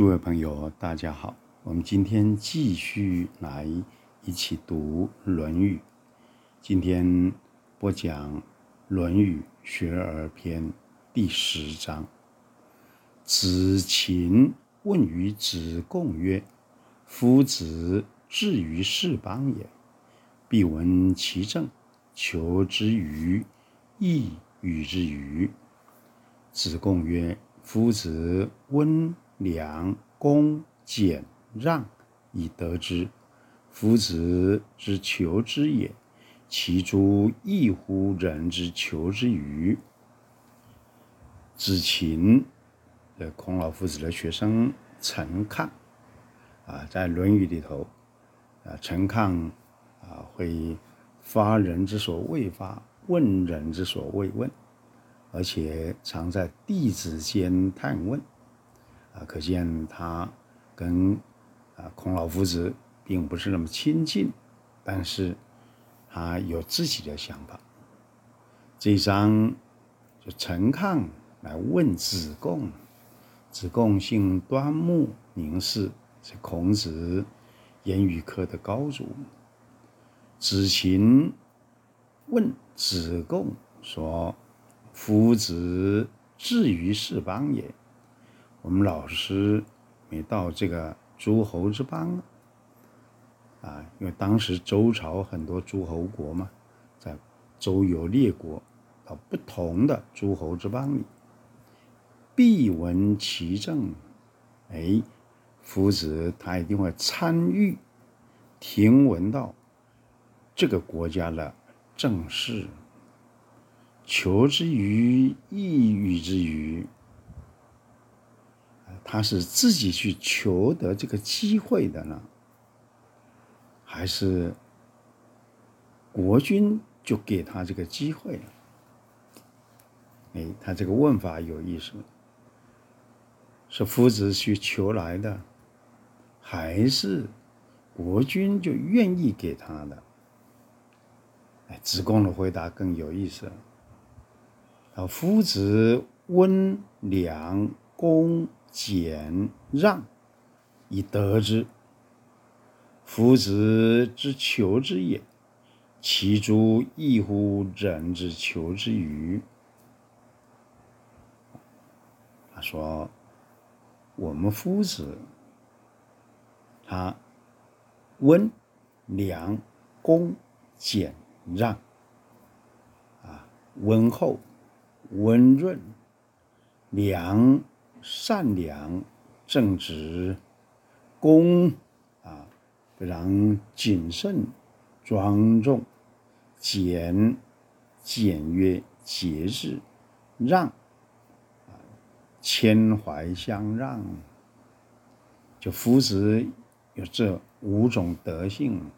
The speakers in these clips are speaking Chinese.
诸位朋友，大家好。我们今天继续来一起读《论语》。今天播讲《论语·学而篇》第十章。子禽问于子贡曰：“夫子至于是邦也，必闻其政，求之于义与之与？”子贡曰：“夫子温。”良、恭、俭、让，以得之。夫子之求之也，其诸异乎人之求之与？子禽，这孔老夫子的学生陈亢，啊，在《论语》里头，啊，陈亢啊会发人之所未发，问人之所未问，而且常在弟子间探问。啊，可见他跟啊孔老夫子并不是那么亲近，但是他有自己的想法。这一章就陈亢来问子贡，子贡姓端木，名氏，是孔子言语科的高祖。子禽问子贡说：“夫子至于是邦也。”我们老师每到这个诸侯之邦啊，因为当时周朝很多诸侯国嘛，在周游列国，到不同的诸侯之邦里，必闻其政。哎，夫子他一定会参与，听闻到这个国家的政事，求之于义与之与？他是自己去求得这个机会的呢，还是国君就给他这个机会了？哎，他这个问法有意思，是夫子去求来的，还是国君就愿意给他的？哎，子贡的回答更有意思。啊，夫子温良恭。俭让以得之，夫子之求之也，其诸异乎人之求之与？他说：“我们夫子，他温良恭俭让啊，温厚温润良。”善良、正直、恭啊，非常谨慎、庄重、俭、简约、节制、让啊，谦怀相让。就夫子有这五种德性：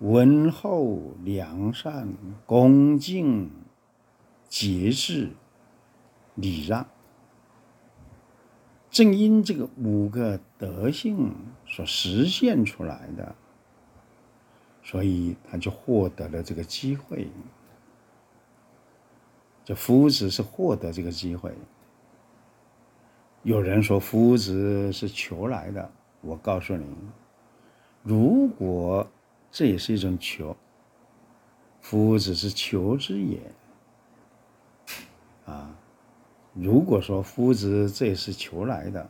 温厚、良善、恭敬、节制、礼让。正因这个五个德性所实现出来的，所以他就获得了这个机会。这夫子是获得这个机会。有人说夫子是求来的，我告诉你，如果这也是一种求，夫子是求之也。啊。如果说夫子这是求来的，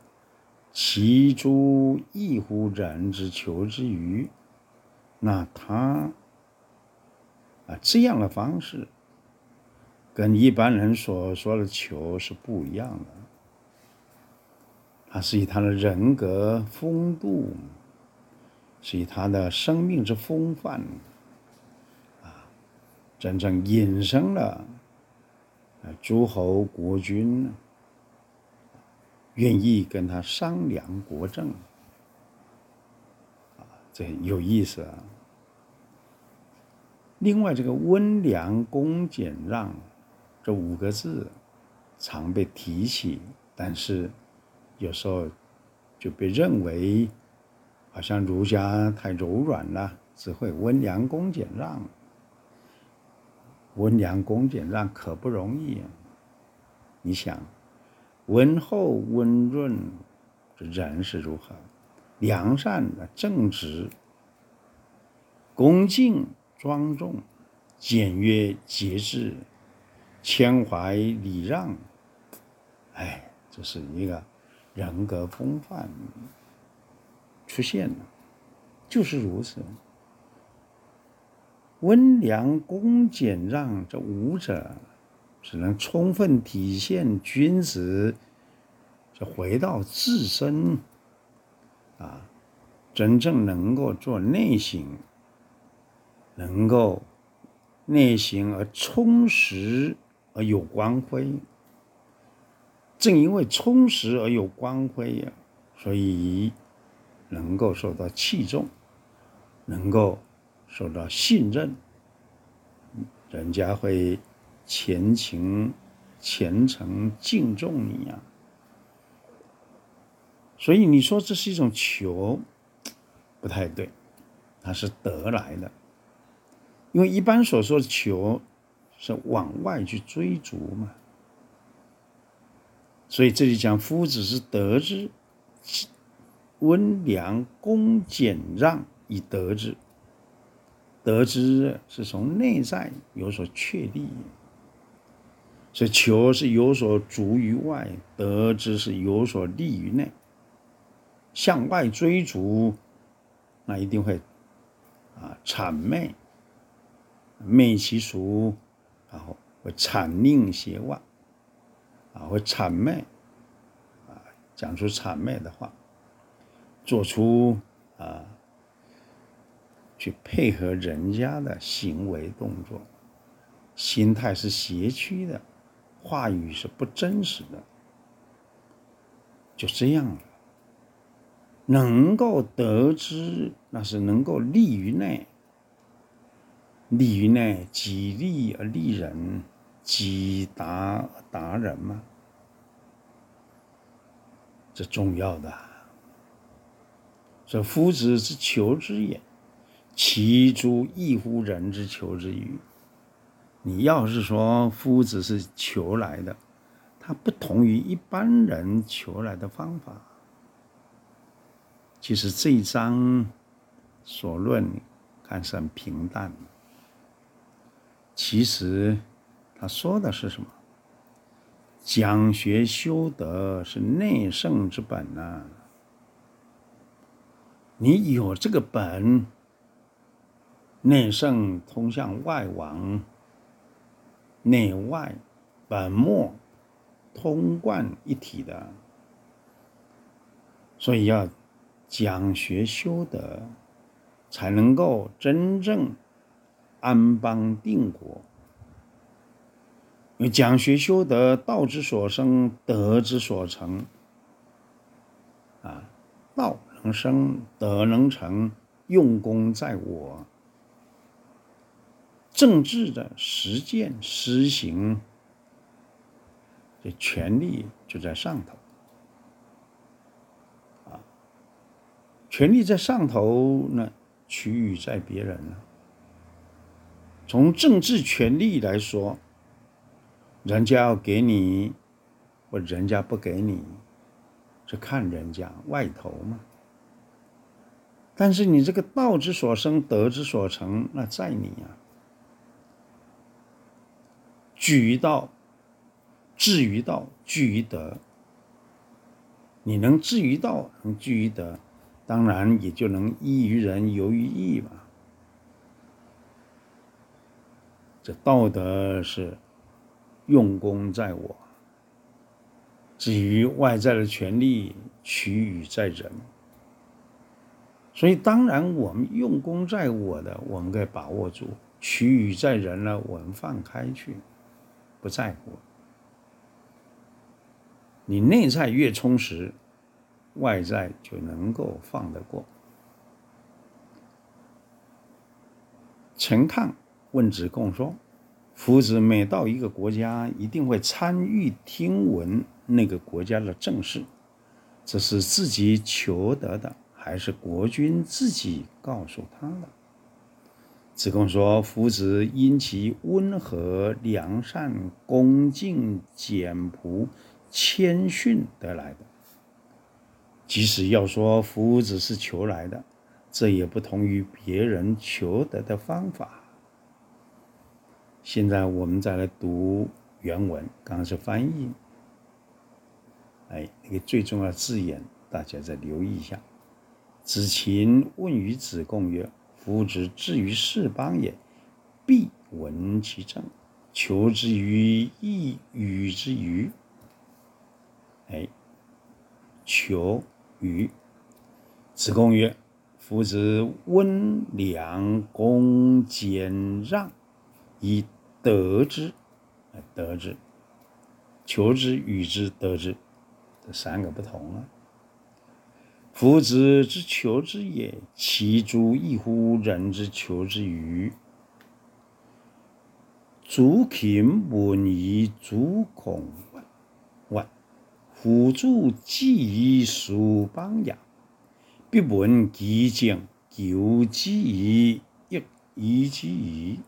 其诸异乎人之求之与？那他啊这样的方式，跟一般人所说的求是不一样的。他是以他的人格风度，是以他的生命之风范，啊，真正引生了。诸侯国君愿意跟他商量国政，啊，这有意思啊。另外，这个温良恭俭让这五个字常被提起，但是有时候就被认为好像儒家太柔软了，只会温良恭俭让。温良恭俭让可不容易啊！你想，温厚温润人是如何良善的、正直、恭敬、庄重、简约、节制、谦怀、礼让。哎，这是一个人格风范出现了，就是如此。温良恭俭让这五者，只能充分体现君子。这回到自身，啊，真正能够做内省，能够内省而充实而有光辉。正因为充实而有光辉呀，所以能够受到器重，能够。受到信任，人家会虔情、虔诚、敬重你呀。所以你说这是一种求，不太对，它是得来的。因为一般所说的求，是往外去追逐嘛。所以这里讲夫子是得之，温良恭俭让以得之。得知是从内在有所确立，所以求是有所逐于外，得之是有所立于内。向外追逐，那一定会啊谄媚，媚其俗，然后会谄佞邪妄，啊会谄媚，啊讲出谄媚的话，做出啊。去配合人家的行为动作，心态是邪曲的，话语是不真实的，就这样了。能够得之，那是能够利于内，利于内，己利而利人，己达达人嘛，这重要的。这夫子之求之也。其诸异乎人之求之与？你要是说夫子是求来的，他不同于一般人求来的方法。其实这一章所论看似很平淡，其实他说的是什么？讲学修德是内圣之本呐、你有这个本。内圣通向外王，内外本末通贯一体的，所以要讲学修德，才能够真正安邦定国。讲学修德，道之所生，德之所成。啊，道能生，德能成，用功在我。政治的实践施行，这权力就在上头啊。权力在上头，那取予在别人呢。从政治权力来说，人家要给你，或人家不给你，是看人家外头嘛。但是你这个道之所生，德之所成，那在你啊。居于道，至于道，居于德。你能至于道，能居于德，当然也就能依于人，游于义嘛。这道德是用功在我，至于外在的权力，取予在人。所以，当然我们用功在我的，我们该把握住；取予在人呢，我们放开去。不在乎，你内在越充实，外在就能够放得过。陈亢问子贡说：“夫子每到一个国家，一定会参与听闻那个国家的政事，这是自己求得的，还是国君自己告诉他的？”子贡说：“夫子因其温和、良善、恭敬、简朴、谦逊得来的。即使要说夫子是求来的，这也不同于别人求得的方法。现在我们再来读原文，刚刚是翻译。哎，那个最重要的字眼，大家再留意一下。子禽问于子贡曰：“夫子至于是邦也，必闻其政，求之于义，与之与？”哎，求。于子贡曰：“夫子温良恭俭让，以得之。得之，求之与之得之，这三个不同啊。夫子之求之也，其足异乎人之求之与？子禽问于子贡问。”夫子既于是邦也，必闻其政，求之以义，与之与？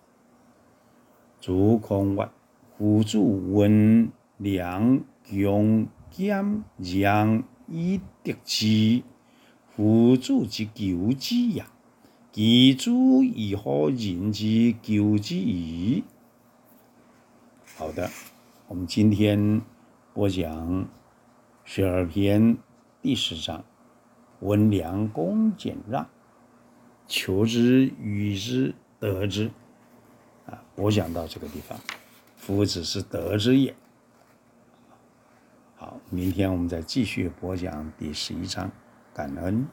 子贡曰：夫子温良恭俭让，以得之。夫子之求之也，其足异乎人之求之与？好的，我们今天播讲。十二篇第十章，温良恭俭让，求之与之得之。啊，播讲到这个地方，夫子是得之也。好，明天我们再继续播讲第十一章，感恩。